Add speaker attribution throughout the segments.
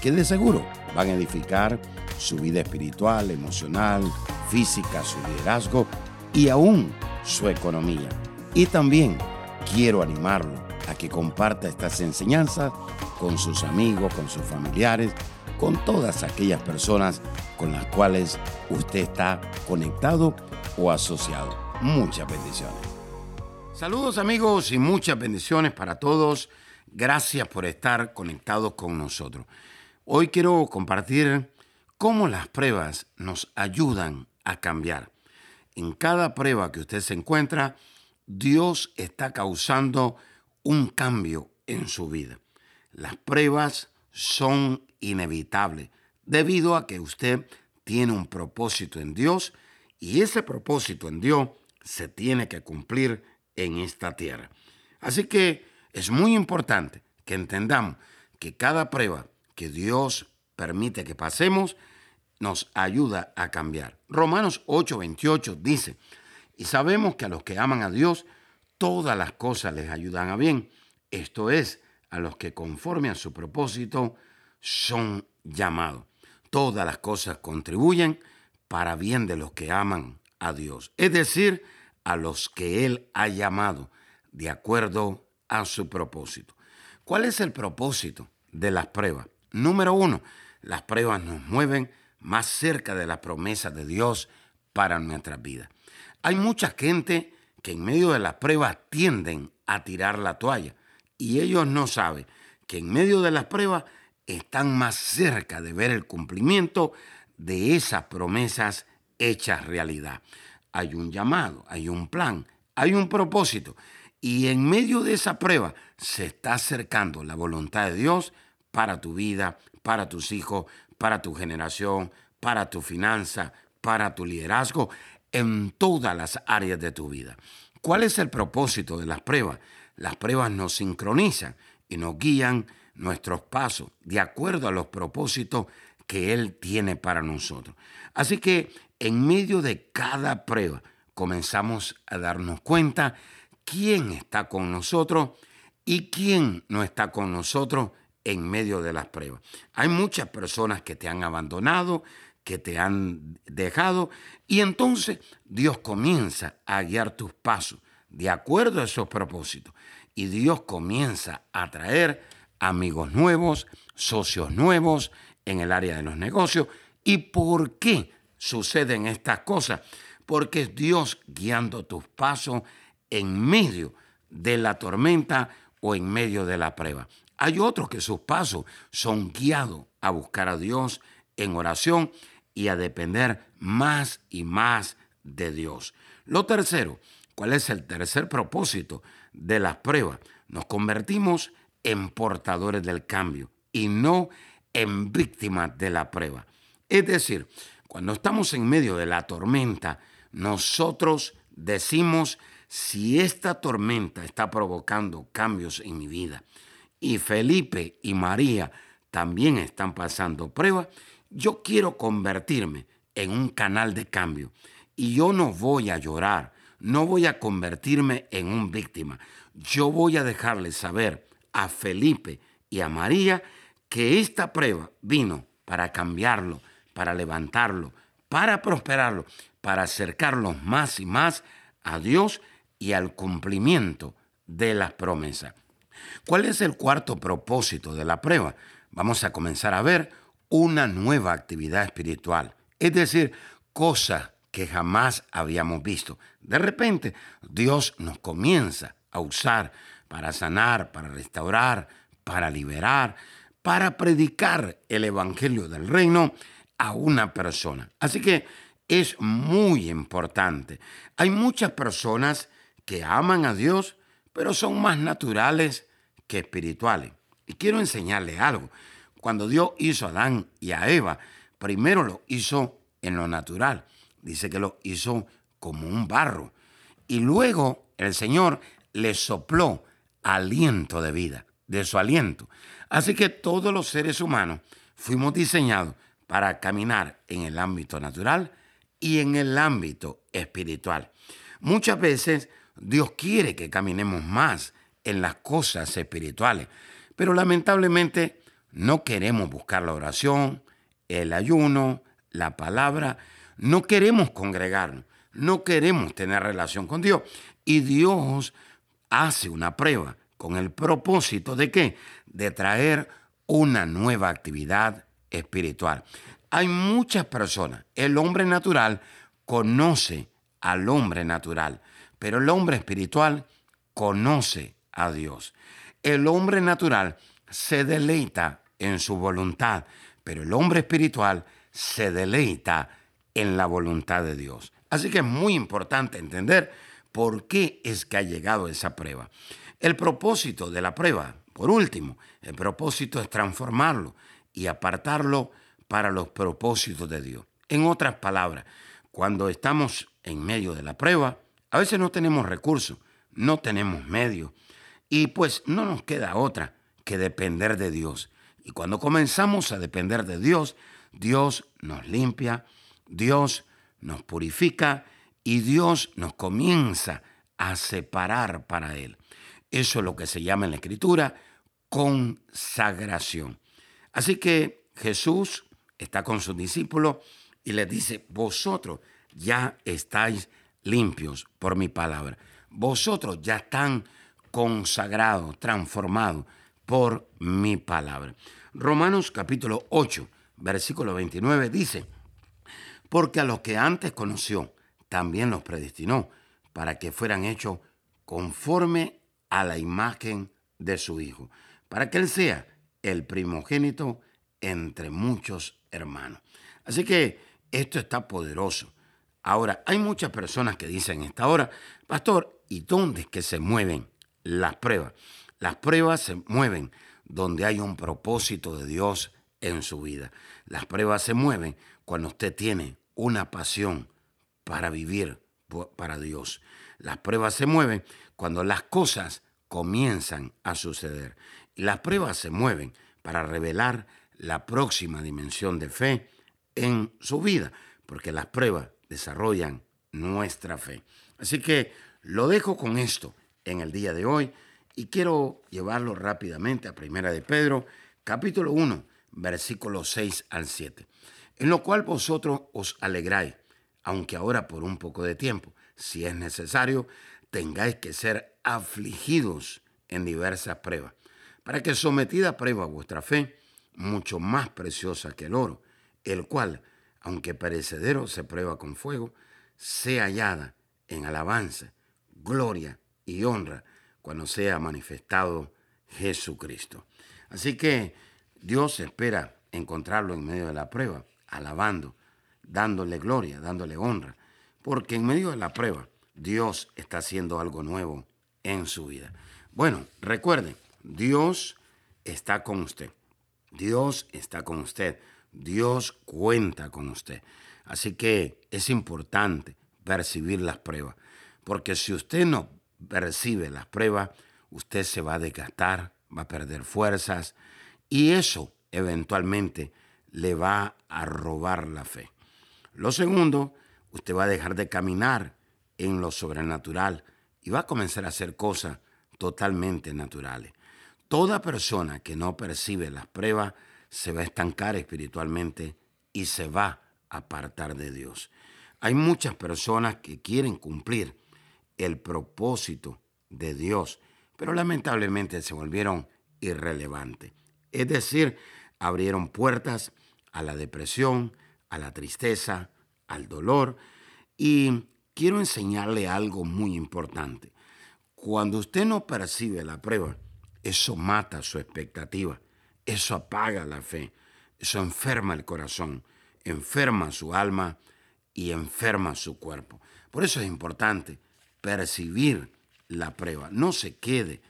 Speaker 1: que de seguro van a edificar su vida espiritual, emocional, física, su liderazgo y aún su economía. Y también quiero animarlo a que comparta estas enseñanzas con sus amigos, con sus familiares, con todas aquellas personas con las cuales usted está conectado o asociado. Muchas bendiciones. Saludos amigos y muchas bendiciones para todos. Gracias por estar conectados con nosotros. Hoy quiero compartir cómo las pruebas nos ayudan a cambiar. En cada prueba que usted se encuentra, Dios está causando un cambio en su vida. Las pruebas son inevitables debido a que usted tiene un propósito en Dios y ese propósito en Dios se tiene que cumplir en esta tierra. Así que es muy importante que entendamos que cada prueba que Dios permite que pasemos nos ayuda a cambiar. Romanos 8:28 dice, y sabemos que a los que aman a Dios, todas las cosas les ayudan a bien. Esto es, a los que conforme a su propósito son llamados. Todas las cosas contribuyen para bien de los que aman a Dios, es decir, a los que Él ha llamado de acuerdo a su propósito. ¿Cuál es el propósito de las pruebas? Número uno, las pruebas nos mueven más cerca de la promesa de Dios para nuestra vida. Hay mucha gente que en medio de las pruebas tienden a tirar la toalla y ellos no saben que en medio de las pruebas están más cerca de ver el cumplimiento de esas promesas hechas realidad. Hay un llamado, hay un plan, hay un propósito y en medio de esa prueba se está acercando la voluntad de Dios para tu vida, para tus hijos, para tu generación, para tu finanza, para tu liderazgo, en todas las áreas de tu vida. ¿Cuál es el propósito de las pruebas? Las pruebas nos sincronizan y nos guían nuestros pasos de acuerdo a los propósitos que Él tiene para nosotros. Así que en medio de cada prueba comenzamos a darnos cuenta quién está con nosotros y quién no está con nosotros en medio de las pruebas. Hay muchas personas que te han abandonado, que te han dejado, y entonces Dios comienza a guiar tus pasos de acuerdo a esos propósitos. Y Dios comienza a traer amigos nuevos, socios nuevos en el área de los negocios. ¿Y por qué suceden estas cosas? Porque es Dios guiando tus pasos en medio de la tormenta o en medio de la prueba. Hay otros que sus pasos son guiados a buscar a Dios en oración y a depender más y más de Dios. Lo tercero, ¿cuál es el tercer propósito de las pruebas? Nos convertimos en portadores del cambio y no en víctimas de la prueba. Es decir, cuando estamos en medio de la tormenta, nosotros decimos si esta tormenta está provocando cambios en mi vida, y Felipe y María también están pasando pruebas, yo quiero convertirme en un canal de cambio y yo no voy a llorar, no voy a convertirme en un víctima. Yo voy a dejarles saber a Felipe y a María que esta prueba vino para cambiarlo, para levantarlo, para prosperarlo, para acercarlos más y más a Dios y al cumplimiento de las promesas. ¿Cuál es el cuarto propósito de la prueba? Vamos a comenzar a ver una nueva actividad espiritual, es decir, cosas que jamás habíamos visto. De repente, Dios nos comienza a usar para sanar, para restaurar, para liberar, para predicar el Evangelio del Reino a una persona. Así que es muy importante. Hay muchas personas que aman a Dios, pero son más naturales que espirituales. Y quiero enseñarle algo. cuando Dios hizo a Adán y a Eva, primero lo hizo en lo natural. Dice que lo hizo como un barro. Y luego el Señor le sopló aliento de vida, de su aliento. Así que todos los seres humanos fuimos diseñados para caminar en el ámbito natural y en el ámbito espiritual. Muchas veces Dios quiere que caminemos más en las cosas espirituales, pero lamentablemente no queremos buscar la oración, el ayuno, la palabra, no queremos congregarnos, no queremos tener relación con Dios. Y Dios hace una prueba con el propósito de qué? De traer una nueva actividad espiritual. Hay muchas personas, el hombre natural conoce al hombre natural, pero el hombre espiritual conoce a Dios. El hombre natural se deleita en su voluntad, pero el hombre espiritual se deleita en la voluntad de Dios. Así que es muy importante entender por qué es que ha llegado esa prueba. El propósito de la prueba, por último, el propósito es transformarlo y apartarlo para los propósitos de Dios. En otras palabras, cuando estamos en medio de la prueba, a veces no tenemos recursos, no tenemos medios y pues no nos queda otra que depender de Dios. Y cuando comenzamos a depender de Dios, Dios nos limpia, Dios nos purifica y Dios nos comienza a separar para Él. Eso es lo que se llama en la Escritura consagración. Así que Jesús está con sus discípulos y les dice, vosotros ya estáis limpios por mi palabra. Vosotros ya están consagrados, transformados por mi palabra. Romanos capítulo 8, versículo 29 dice, porque a los que antes conoció, también los predestinó para que fueran hechos conforme a la imagen de su Hijo, para que Él sea el primogénito entre muchos hermanos. Así que esto está poderoso. Ahora, hay muchas personas que dicen esta hora, pastor, ¿y dónde es que se mueven las pruebas? Las pruebas se mueven donde hay un propósito de Dios en su vida. Las pruebas se mueven cuando usted tiene una pasión para vivir para Dios. Las pruebas se mueven cuando las cosas comienzan a suceder. Las pruebas se mueven para revelar la próxima dimensión de fe en su vida, porque las pruebas desarrollan nuestra fe. Así que lo dejo con esto en el día de hoy. Y quiero llevarlo rápidamente a Primera de Pedro, capítulo 1, versículos 6 al 7, en lo cual vosotros os alegráis, aunque ahora por un poco de tiempo, si es necesario, tengáis que ser afligidos en diversas pruebas, para que sometida a prueba vuestra fe, mucho más preciosa que el oro, el cual, aunque perecedero se prueba con fuego, sea hallada en alabanza, gloria y honra cuando sea manifestado Jesucristo. Así que Dios espera encontrarlo en medio de la prueba, alabando, dándole gloria, dándole honra, porque en medio de la prueba Dios está haciendo algo nuevo en su vida. Bueno, recuerde, Dios está con usted. Dios está con usted. Dios cuenta con usted. Así que es importante percibir las pruebas, porque si usted no percibe las pruebas, usted se va a desgastar, va a perder fuerzas y eso eventualmente le va a robar la fe. Lo segundo, usted va a dejar de caminar en lo sobrenatural y va a comenzar a hacer cosas totalmente naturales. Toda persona que no percibe las pruebas se va a estancar espiritualmente y se va a apartar de Dios. Hay muchas personas que quieren cumplir el propósito de Dios, pero lamentablemente se volvieron irrelevantes. Es decir, abrieron puertas a la depresión, a la tristeza, al dolor. Y quiero enseñarle algo muy importante. Cuando usted no percibe la prueba, eso mata su expectativa, eso apaga la fe, eso enferma el corazón, enferma su alma y enferma su cuerpo. Por eso es importante percibir la prueba. No se quede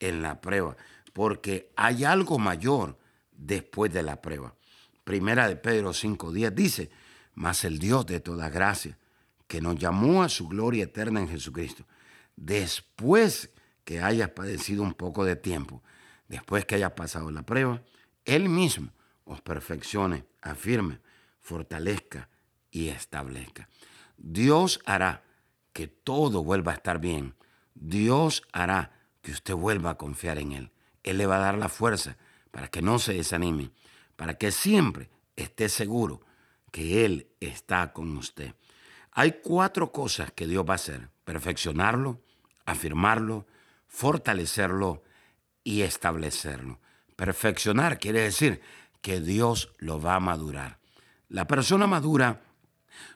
Speaker 1: en la prueba, porque hay algo mayor después de la prueba. Primera de Pedro 5.10 dice, mas el Dios de toda gracia, que nos llamó a su gloria eterna en Jesucristo, después que hayas padecido un poco de tiempo, después que hayas pasado la prueba, Él mismo os perfeccione, afirme, fortalezca y establezca. Dios hará que todo vuelva a estar bien. Dios hará que usted vuelva a confiar en Él. Él le va a dar la fuerza para que no se desanime, para que siempre esté seguro que Él está con usted. Hay cuatro cosas que Dios va a hacer. Perfeccionarlo, afirmarlo, fortalecerlo y establecerlo. Perfeccionar quiere decir que Dios lo va a madurar. La persona madura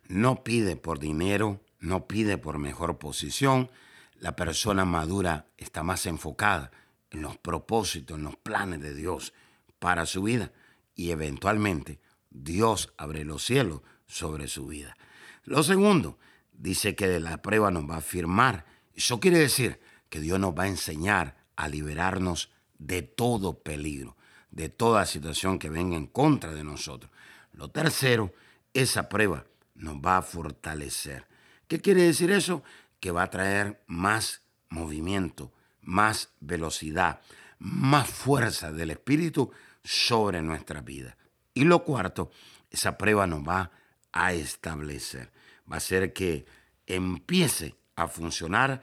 Speaker 1: no pide por dinero, no pide por mejor posición. La persona madura está más enfocada en los propósitos, en los planes de Dios para su vida y eventualmente Dios abre los cielos sobre su vida. Lo segundo, dice que de la prueba nos va a firmar. Eso quiere decir que Dios nos va a enseñar a liberarnos de todo peligro, de toda situación que venga en contra de nosotros. Lo tercero, esa prueba nos va a fortalecer. ¿Qué quiere decir eso? Que va a traer más movimiento, más velocidad, más fuerza del Espíritu sobre nuestra vida. Y lo cuarto, esa prueba nos va a establecer. Va a ser que empiece a funcionar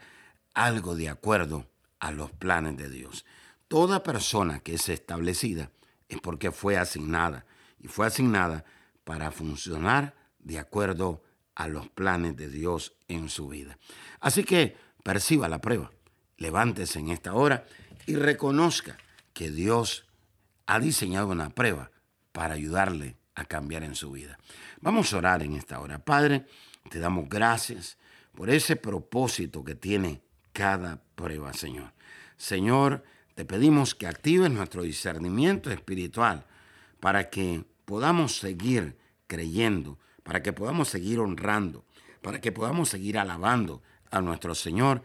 Speaker 1: algo de acuerdo a los planes de Dios. Toda persona que es establecida es porque fue asignada y fue asignada para funcionar de acuerdo a los planes de Dios en su vida. Así que perciba la prueba, levántese en esta hora y reconozca que Dios ha diseñado una prueba para ayudarle a cambiar en su vida. Vamos a orar en esta hora. Padre, te damos gracias por ese propósito que tiene cada prueba, Señor. Señor, te pedimos que actives nuestro discernimiento espiritual para que podamos seguir creyendo, para que podamos seguir honrando, para que podamos seguir alabando a nuestro Señor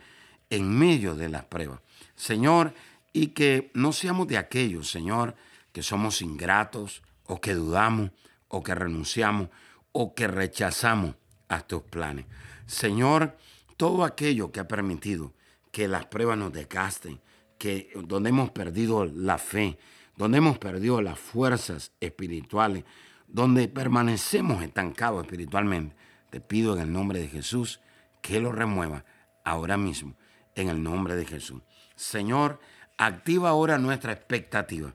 Speaker 1: en medio de las pruebas. Señor, y que no seamos de aquellos, Señor, que somos ingratos o que dudamos o que renunciamos o que rechazamos a tus planes. Señor, todo aquello que ha permitido que las pruebas nos desgasten, que donde hemos perdido la fe, donde hemos perdido las fuerzas espirituales, donde permanecemos estancados espiritualmente, te pido en el nombre de Jesús que lo remueva ahora mismo, en el nombre de Jesús. Señor, activa ahora nuestra expectativa.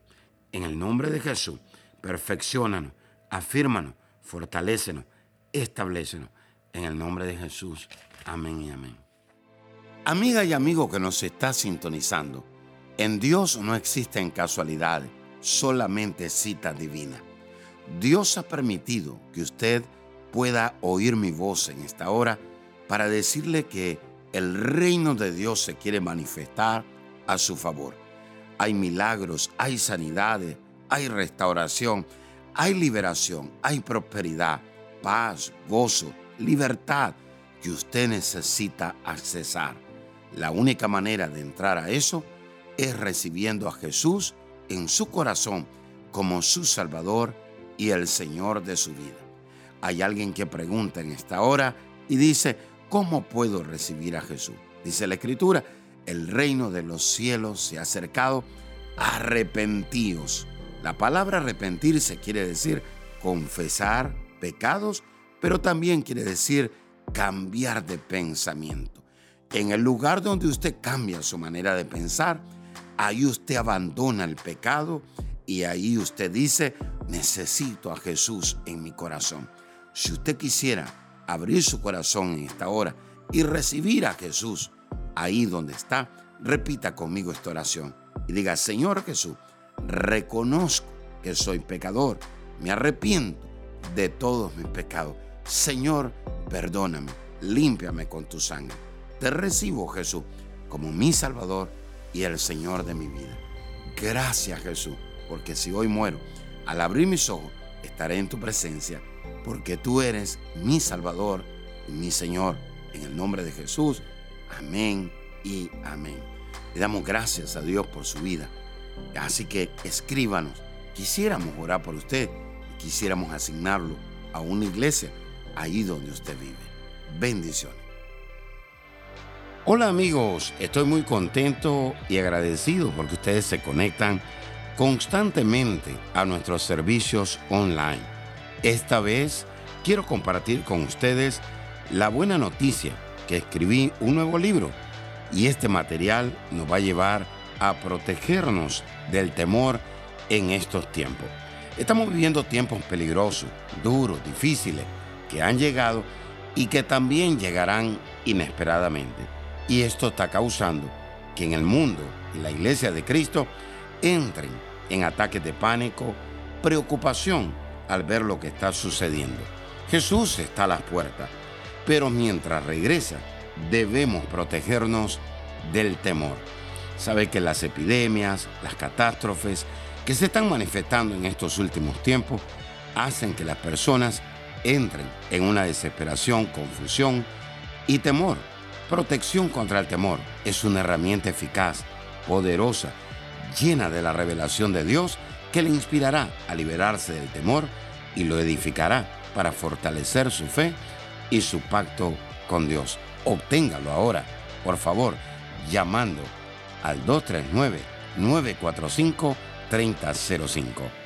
Speaker 1: En el nombre de Jesús, perfeccionanos, afírmanos, fortalécenos, establecenos. En el nombre de Jesús. Amén y amén. Amiga y amigo que nos está sintonizando, en Dios no existen casualidades, solamente citas divinas. Dios ha permitido que usted pueda oír mi voz en esta hora para decirle que el reino de Dios se quiere manifestar a su favor. Hay milagros, hay sanidades, hay restauración, hay liberación, hay prosperidad, paz, gozo, libertad que usted necesita accesar. La única manera de entrar a eso es recibiendo a Jesús en su corazón como su Salvador y el Señor de su vida. Hay alguien que pregunta en esta hora y dice, ¿cómo puedo recibir a Jesús? Dice la Escritura, el reino de los cielos se ha acercado, arrepentíos. La palabra arrepentirse quiere decir confesar pecados, pero también quiere decir cambiar de pensamiento. En el lugar donde usted cambia su manera de pensar, ahí usted abandona el pecado y ahí usted dice, necesito a Jesús en mi corazón. Si usted quisiera abrir su corazón en esta hora y recibir a Jesús ahí donde está, repita conmigo esta oración y diga, Señor Jesús, reconozco que soy pecador, me arrepiento de todos mis pecados. Señor, perdóname, límpiame con tu sangre. Te recibo, Jesús, como mi Salvador y el Señor de mi vida. Gracias, Jesús, porque si hoy muero, al abrir mis ojos, estaré en tu presencia, porque tú eres mi Salvador y mi Señor. En el nombre de Jesús, amén y amén. Le damos gracias a Dios por su vida. Así que escríbanos quisiéramos orar por usted, quisiéramos asignarlo a una iglesia ahí donde usted vive. Bendiciones. Hola amigos, estoy muy contento y agradecido porque ustedes se conectan constantemente a nuestros servicios online. Esta vez quiero compartir con ustedes la buena noticia que escribí un nuevo libro y este material nos va a llevar a protegernos del temor en estos tiempos. Estamos viviendo tiempos peligrosos, duros, difíciles, que han llegado y que también llegarán inesperadamente. Y esto está causando que en el mundo y la iglesia de Cristo entren en ataques de pánico, preocupación al ver lo que está sucediendo. Jesús está a las puertas, pero mientras regresa debemos protegernos del temor. Sabe que las epidemias, las catástrofes que se están manifestando en estos últimos tiempos hacen que las personas entren en una desesperación, confusión y temor Protección contra el temor es una herramienta eficaz, poderosa, llena de la revelación de Dios que le inspirará a liberarse del temor y lo edificará para fortalecer su fe y su pacto con Dios. Obténgalo ahora, por favor, llamando al 239-945-3005.